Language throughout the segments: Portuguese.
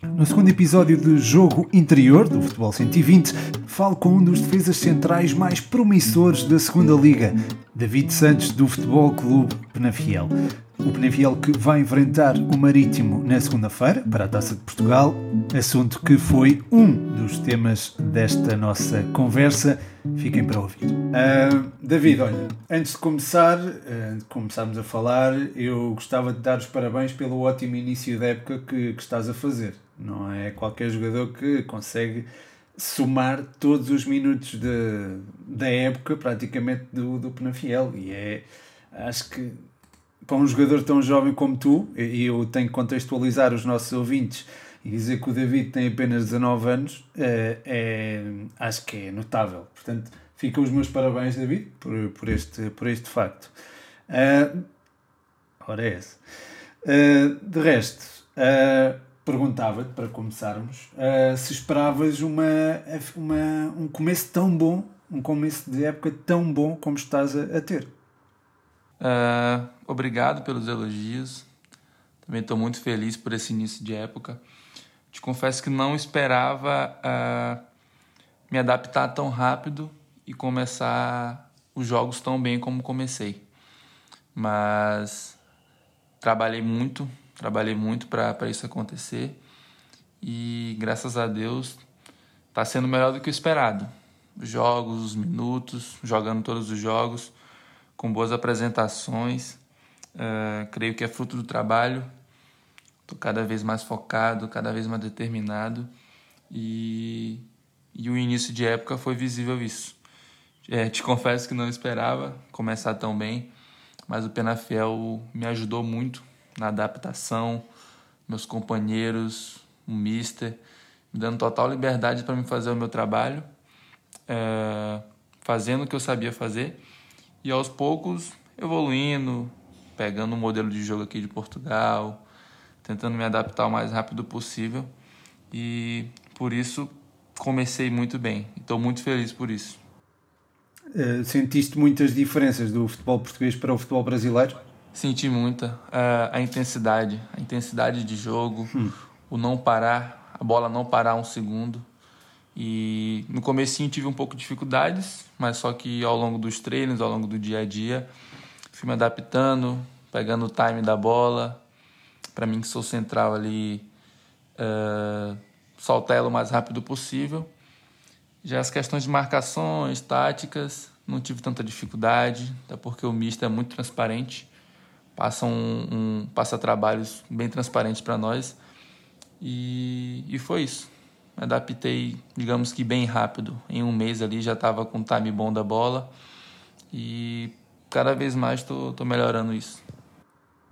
No segundo episódio do Jogo Interior do Futebol 120, falo com um dos defesas centrais mais promissores da segunda Liga, David Santos, do Futebol Clube Penafiel. O Penafiel que vai enfrentar o Marítimo na segunda-feira para a Taça de Portugal, assunto que foi um dos temas desta nossa conversa. Fiquem para ouvir. Uh, David, olha, antes de começar, uh, começarmos a falar, eu gostava de dar os parabéns pelo ótimo início da época que, que estás a fazer. Não é qualquer jogador que consegue somar todos os minutos de, da época praticamente do, do Penafiel e é acho que para um jogador tão jovem como tu, e eu tenho que contextualizar os nossos ouvintes e dizer que o David tem apenas 19 anos, é, é, acho que é notável. Portanto, ficam os meus parabéns, David, por, por, este, por este facto. Uh, ora é esse. Uh, de resto, uh, perguntava-te, para começarmos, uh, se esperavas uma, uma, um começo tão bom, um começo de época tão bom como estás a, a ter. Uh, obrigado pelos elogios. Também estou muito feliz por esse início de época. Te confesso que não esperava uh, me adaptar tão rápido e começar os jogos tão bem como comecei. Mas trabalhei muito Trabalhei muito para isso acontecer e graças a Deus está sendo melhor do que o esperado. Os jogos, os minutos, jogando todos os jogos, com boas apresentações. Uh, creio que é fruto do trabalho. Estou cada vez mais focado, cada vez mais determinado e, e o início de época foi visível isso. É, te confesso que não esperava começar tão bem, mas o Penafiel me ajudou muito na adaptação, meus companheiros, o mister, me dando total liberdade para me fazer o meu trabalho, é, fazendo o que eu sabia fazer e aos poucos evoluindo, pegando um modelo de jogo aqui de Portugal, tentando me adaptar o mais rápido possível e por isso comecei muito bem. Estou muito feliz por isso. Uh, sentiste muitas diferenças do futebol português para o futebol brasileiro? Senti muita. Uh, a intensidade, a intensidade de jogo, hum. o não parar, a bola não parar um segundo. E no comecinho tive um pouco de dificuldades, mas só que ao longo dos treinos, ao longo do dia a dia, fui me adaptando, pegando o time da bola. Para mim que sou central ali, uh, soltar ela o mais rápido possível. Já as questões de marcações, táticas, não tive tanta dificuldade, até porque o misto é muito transparente passa, um, um passa trabalhos bem transparentes para nós. E, e foi isso. Me adaptei, digamos que bem rápido. Em um mês ali já estava com o time bom da bola. E cada vez mais estou melhorando isso.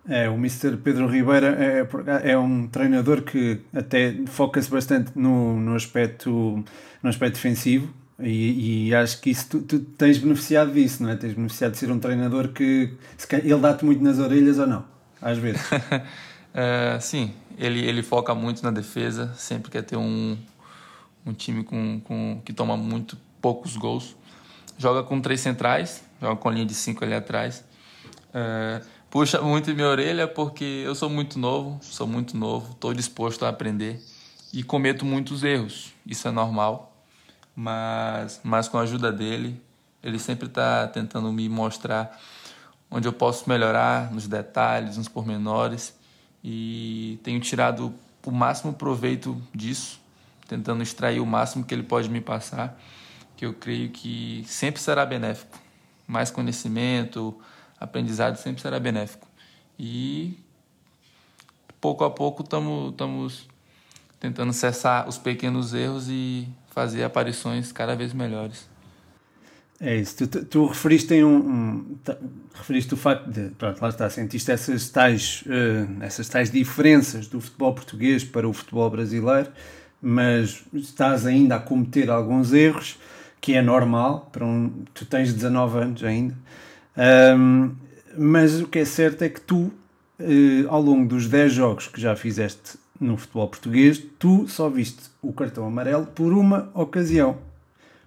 É, o Mr. Pedro Ribeira é, é um treinador que até foca-se bastante no, no, aspecto, no aspecto defensivo e, e, acho que isso tu, tu, tens beneficiado disso, não é? Tens beneficiado de ser um treinador que ele dá-te muito nas orelhas ou não? Às vezes. é, sim, ele, ele foca muito na defesa, sempre quer ter um, um time com, com, que toma muito poucos gols. Joga com três centrais, joga com linha de cinco ali atrás. É, puxa muito minha orelha porque eu sou muito novo, sou muito novo, estou disposto a aprender e cometo muitos erros. Isso é normal mas, mas com a ajuda dele, ele sempre está tentando me mostrar onde eu posso melhorar nos detalhes, nos pormenores e tenho tirado o máximo proveito disso, tentando extrair o máximo que ele pode me passar, que eu creio que sempre será benéfico. Mais conhecimento, aprendizado sempre será benéfico. E pouco a pouco estamos tentando cessar os pequenos erros e fazer aparições cada vez melhores. É isso, tu, tu, referiste em um, um referiste o facto de, pronto, lá está, sentiste essas tais, uh, essas tais diferenças do futebol português para o futebol brasileiro, mas estás ainda a cometer alguns erros, que é normal, para um, tu tens 19 anos ainda, um, mas o que é certo é que tu, uh, ao longo dos 10 jogos que já fizeste no futebol português, tu só viste o cartão amarelo por uma ocasião.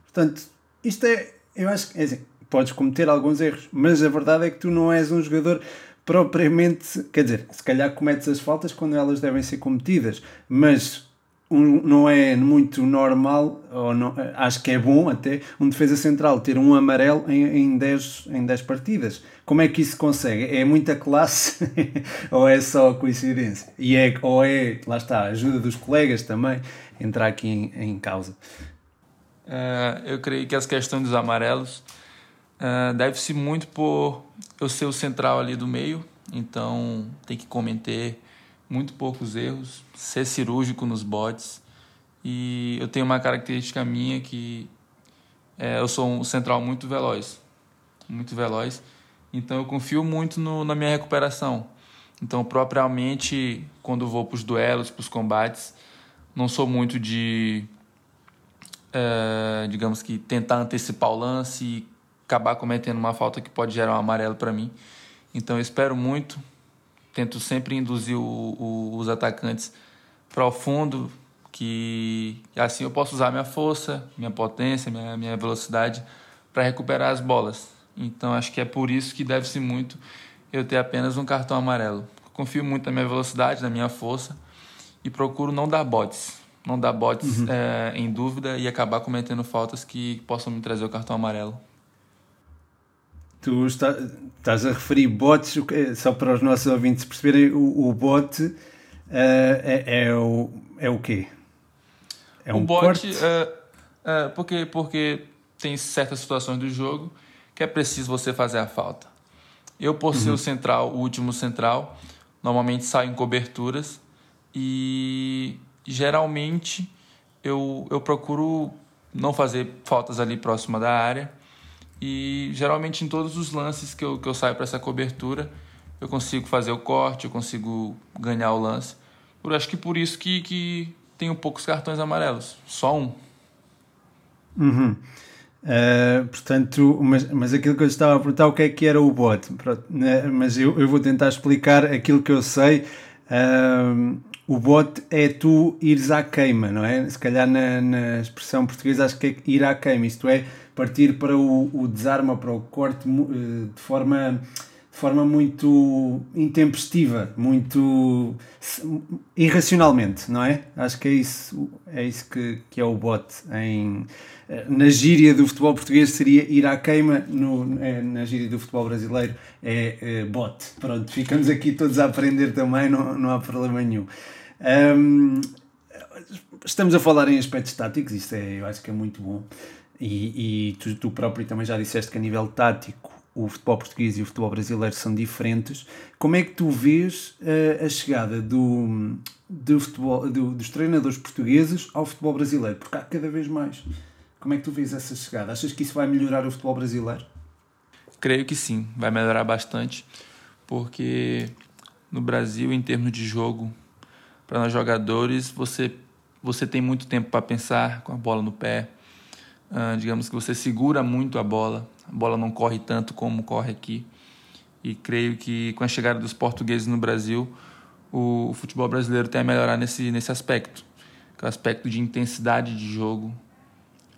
Portanto, isto é, eu acho que, é assim, podes cometer alguns erros, mas a verdade é que tu não és um jogador propriamente, quer dizer, se calhar cometes as faltas quando elas devem ser cometidas, mas um, não é muito normal, ou não, acho que é bom até, um defesa central ter um amarelo em, em, 10, em 10 partidas. Como é que isso consegue? É muita classe ou é só coincidência? E é, ou é, lá está, a ajuda dos colegas também entrar aqui em, em causa? Uh, eu creio que as questões dos amarelos uh, deve-se muito por eu ser o central ali do meio, então tem que cometer muito poucos erros, ser cirúrgico nos botes. E eu tenho uma característica minha que é, eu sou um central muito veloz, muito veloz. Então eu confio muito no, na minha recuperação. Então, propriamente, quando vou para os duelos, para os combates, não sou muito de, é, digamos que, tentar antecipar o lance e acabar cometendo uma falta que pode gerar um amarelo para mim. Então, eu espero muito tento sempre induzir o, o, os atacantes para o fundo, que assim eu posso usar minha força, minha potência, minha, minha velocidade para recuperar as bolas. Então acho que é por isso que deve-se muito eu ter apenas um cartão amarelo. Confio muito na minha velocidade, na minha força e procuro não dar botes. Não dar botes uhum. é, em dúvida e acabar cometendo faltas que possam me trazer o cartão amarelo. Tu está, estás a referir bots, só para os nossos ouvintes perceberem, o, o bot uh, é, é, o, é o quê? É um o bot, uh, uh, porque, porque tem certas situações do jogo que é preciso você fazer a falta. Eu, por ser uhum. o central, o último central, normalmente saio em coberturas e geralmente eu, eu procuro não fazer faltas ali próxima da área e geralmente em todos os lances que eu, que eu saio para essa cobertura, eu consigo fazer o corte, eu consigo ganhar o lance. Eu acho que por isso que, que tenho poucos cartões amarelos, só um. Uhum. Uh, portanto, mas, mas aquilo que eu estava a perguntar, o que é que era o bot? Pronto, né? Mas eu, eu vou tentar explicar aquilo que eu sei. Uh, o bot é tu ires à queima, não é? Se calhar na, na expressão portuguesa acho que é ir à queima, isto é, partir para o, o desarma, para o corte eh, de forma, forma muito intempestiva, muito irracionalmente, não é? Acho que é isso, é isso que, que é o bot em eh, na gíria do futebol português seria ir à queima, no, é, na gíria do futebol brasileiro é, é bot. Pronto, ficamos aqui todos a aprender também, não, não há problema nenhum. Um, estamos a falar em aspectos táticos, isso é, eu acho que é muito bom e, e tu, tu, próprio também já disseste que a nível tático o futebol português e o futebol brasileiro são diferentes. Como é que tu vês uh, a chegada do, do futebol, do, dos treinadores portugueses ao futebol brasileiro? Porque há cada vez mais. Como é que tu vês essa chegada? Achas que isso vai melhorar o futebol brasileiro? Creio que sim, vai melhorar bastante, porque no Brasil, em termos de jogo, para nós jogadores, você, você tem muito tempo para pensar com a bola no pé, Uh, digamos que você segura muito a bola, a bola não corre tanto como corre aqui. E creio que com a chegada dos portugueses no Brasil, o, futebol brasileiro tem a melhorar nesse, nesse aspecto. Que é o aspecto de intensidade de jogo,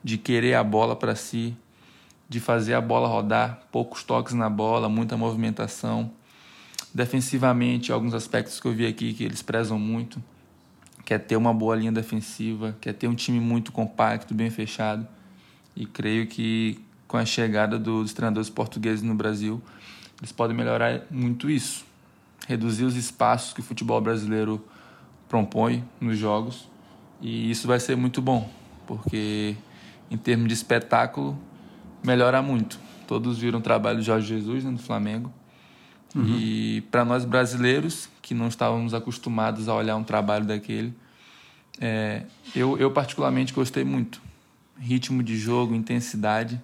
de querer a bola para si, de fazer a bola rodar, poucos toques na bola, muita movimentação. Defensivamente, alguns aspectos que eu vi aqui que eles prezam muito, quer ter uma boa linha defensiva, quer ter um time muito compacto, bem fechado e creio que com a chegada dos treinadores portugueses no Brasil, eles podem melhorar muito isso, reduzir os espaços que o futebol brasileiro propõe nos jogos, e isso vai ser muito bom, porque em termos de espetáculo, melhora muito. Todos viram o trabalho do Jorge Jesus né, no Flamengo. Uhum. E para nós brasileiros, que não estávamos acostumados a olhar um trabalho daquele, é, eu, eu particularmente gostei muito ritmo de jogo, intensidade.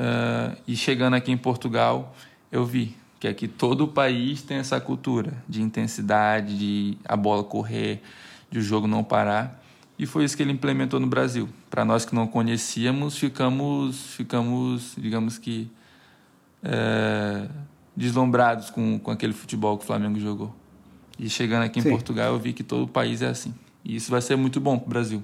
Uh, e chegando aqui em Portugal, eu vi que aqui todo o país tem essa cultura de intensidade, de a bola correr, de o jogo não parar. E foi isso que ele implementou no Brasil. Para nós que não conhecíamos, ficamos, ficamos digamos que, é, deslumbrados com, com aquele futebol que o Flamengo jogou. E chegando aqui em Sim. Portugal, eu vi que todo o país é assim. E isso vai ser muito bom para o Brasil.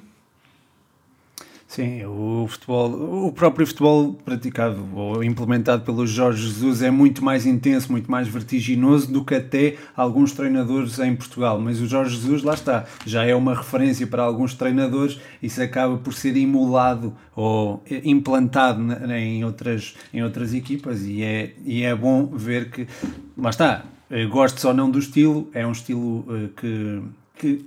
Sim, o futebol, o próprio futebol praticado ou implementado pelo Jorge Jesus é muito mais intenso, muito mais vertiginoso do que até alguns treinadores em Portugal. Mas o Jorge Jesus, lá está, já é uma referência para alguns treinadores, isso acaba por ser emulado ou implantado em outras, em outras equipas e é, e é bom ver que, lá está, eh, gostes ou não do estilo, é um estilo eh, que, que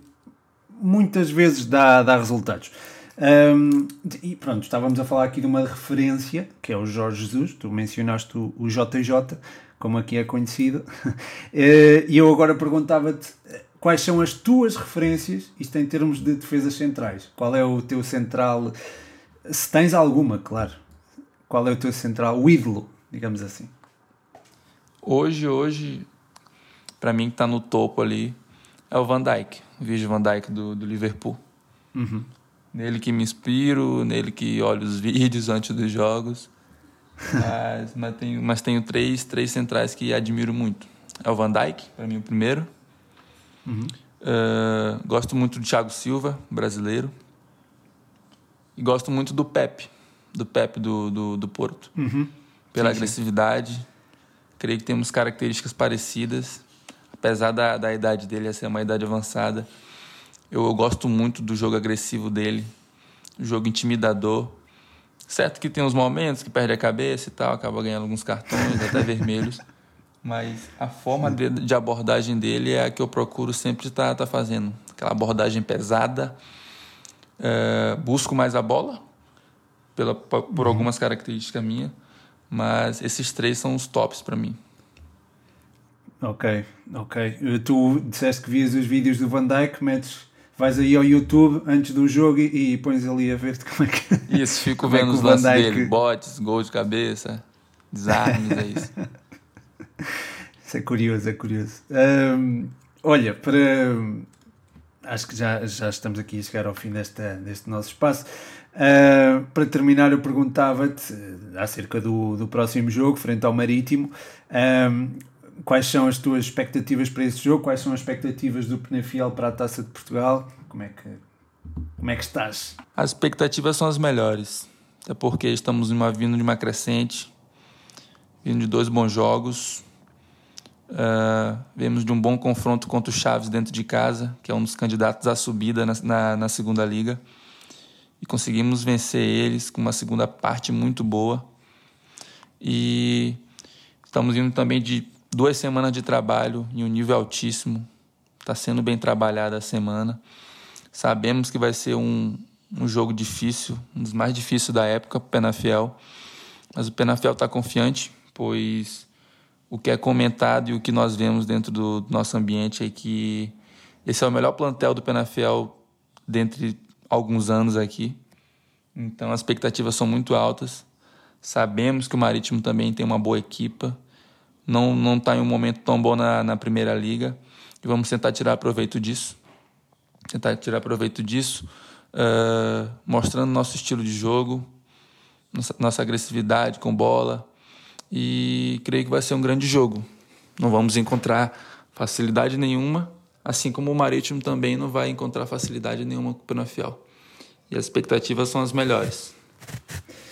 muitas vezes dá, dá resultados. Um, e pronto, estávamos a falar aqui de uma referência, que é o Jorge Jesus, tu mencionaste o, o JJ, como aqui é conhecido, eh, e eu agora perguntava-te quais são as tuas referências, isto em termos de defesas centrais. Qual é o teu central, se tens alguma, claro, qual é o teu central, o ídolo, digamos assim? Hoje, hoje, para mim que está no topo ali, é o Van Dijk, o Virgil Van Dijk do, do Liverpool. Uhum nele que me inspiro, nele que olho os vídeos antes dos jogos. Mas, mas, tenho, mas tenho três, três centrais que admiro muito. É o Van Dijk, para mim o primeiro. Uhum. Uh, gosto muito do Thiago Silva, brasileiro. E gosto muito do Pepe, do Pepe do, do, do Porto. Uhum. Pela sim, agressividade. Sim. Creio que temos características parecidas. Apesar da, da idade dele ser uma idade avançada, eu, eu gosto muito do jogo agressivo dele, jogo intimidador. Certo que tem uns momentos que perde a cabeça e tal, acaba ganhando alguns cartões, até vermelhos. Mas a forma de, de, abordagem dele é a que eu procuro sempre estar tá, tá fazendo. Aquela abordagem pesada. É, busco mais a bola, pela, por uhum. algumas características minhas. Mas esses três são os tops para mim. Ok, ok. Tu disseste que vias os vídeos do Van Dyke, metes vais aí ao YouTube antes do jogo e, e pões ali a ver como é que. Isso, fico é vendo é os lances dele, botes, gols de cabeça, desarmes, é isso. isso é curioso, é curioso. Um, olha, para. Acho que já, já estamos aqui a chegar ao fim desta, deste nosso espaço. Uh, para terminar, eu perguntava-te acerca do, do próximo jogo, frente ao Marítimo. Um, quais são as tuas expectativas para esse jogo? Quais são as expectativas do Penafiel para a Taça de Portugal? Como é que, como é que estás? As expectativas são as melhores, até porque estamos uma, vindo de uma crescente, vindo de dois bons jogos. Uh, vemos de um bom confronto contra o Chaves dentro de casa, que é um dos candidatos à subida na, na, na segunda liga. E conseguimos vencer eles com uma segunda parte muito boa. E estamos indo também de duas semanas de trabalho em um nível altíssimo. Está sendo bem trabalhada a semana. Sabemos que vai ser um, um jogo difícil, um dos mais difíceis da época para o Penafiel. Mas o Penafiel está confiante, pois o que é comentado e o que nós vemos dentro do nosso ambiente é que esse é o melhor plantel do Penafiel dentre alguns anos aqui. Então as expectativas são muito altas. Sabemos que o Marítimo também tem uma boa equipa não não está em um momento tão bom na, na primeira liga e vamos tentar tirar proveito disso, tentar tirar proveito disso, uh, mostrando nosso estilo de jogo, nossa, nossa agressividade com bola e creio que vai ser um grande jogo. Não vamos encontrar facilidade nenhuma, assim como o Marítimo também não vai encontrar facilidade nenhuma com o Penafiel. E as expectativas são as melhores.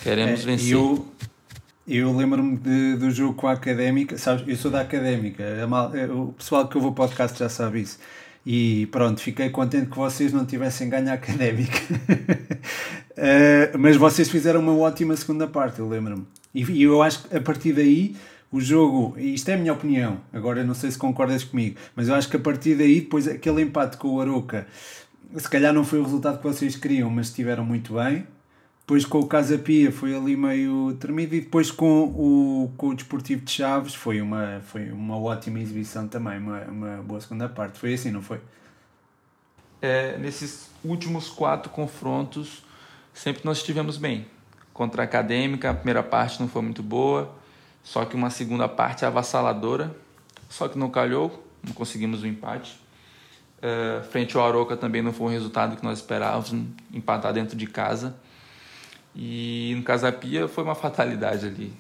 Queremos é, vencer. Eu lembro-me do jogo com a Académica, sabes, eu sou da Académica, mal, o pessoal que eu vou podcast já sabe isso. E pronto, fiquei contente que vocês não tivessem ganho a Académica. uh, mas vocês fizeram uma ótima segunda parte, eu lembro-me. E, e eu acho que a partir daí o jogo, isto é a minha opinião, agora não sei se concordas comigo, mas eu acho que a partir daí, depois aquele empate com o Aroca, se calhar não foi o resultado que vocês queriam, mas estiveram muito bem. Depois com o Casa Pia foi ali meio tremido e depois com o, com o Desportivo de Chaves foi uma, foi uma ótima exibição também, uma, uma boa segunda parte. Foi assim, não foi? É, nesses últimos quatro confrontos, sempre nós estivemos bem. Contra a Acadêmica, a primeira parte não foi muito boa, só que uma segunda parte avassaladora, só que não calhou, não conseguimos o um empate. É, frente ao Aroca também não foi um resultado que nós esperávamos, empatar dentro de casa. E no Casapia foi uma fatalidade ali.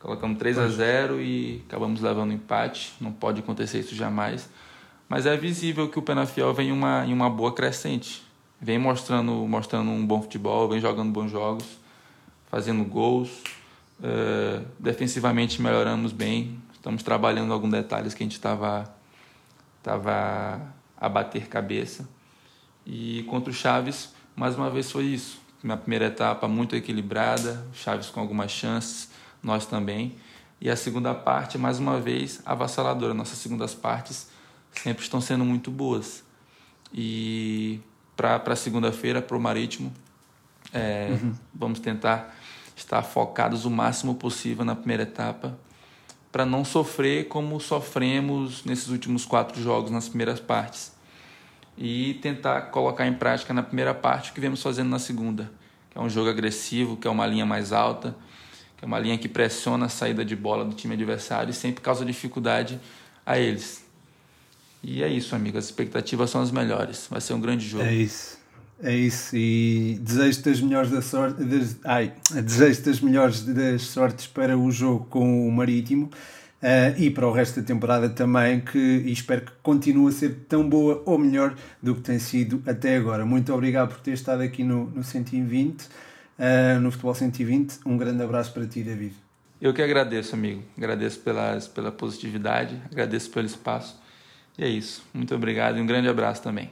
Colocamos 3 a 0 e acabamos levando empate. Não pode acontecer isso jamais. Mas é visível que o Penafiel vem em uma, em uma boa crescente. vem mostrando, mostrando um bom futebol, vem jogando bons jogos, fazendo gols. Uh, defensivamente melhoramos bem, estamos trabalhando alguns detalhes que a gente estava tava a bater cabeça. E contra o Chaves, mais uma vez foi isso. Na primeira etapa muito equilibrada, Chaves com algumas chances, nós também. E a segunda parte, mais uma vez, avassaladora. Nossas segundas partes sempre estão sendo muito boas. E para a segunda-feira, para o Marítimo, é, uhum. vamos tentar estar focados o máximo possível na primeira etapa para não sofrer como sofremos nesses últimos quatro jogos nas primeiras partes e tentar colocar em prática na primeira parte o que vemos fazendo na segunda, que é um jogo agressivo, que é uma linha mais alta, que é uma linha que pressiona a saída de bola do time adversário e sempre causa dificuldade a eles. E é isso, amigo. As expectativas são as melhores. Vai ser um grande jogo. É isso. É isso. E desejo das melhores da sorte. Das, ai, desejo das melhores das sortes para o jogo com o Marítimo. Uh, e para o resto da temporada também, que espero que continue a ser tão boa ou melhor do que tem sido até agora. Muito obrigado por ter estado aqui no, no 120, uh, eh, no Futebol 120. Um grande abraço para ti, David. Eu que agradeço, amigo. Agradeço pelas, pela positividade, agradeço pelo espaço. E é isso. Muito obrigado e um grande abraço também.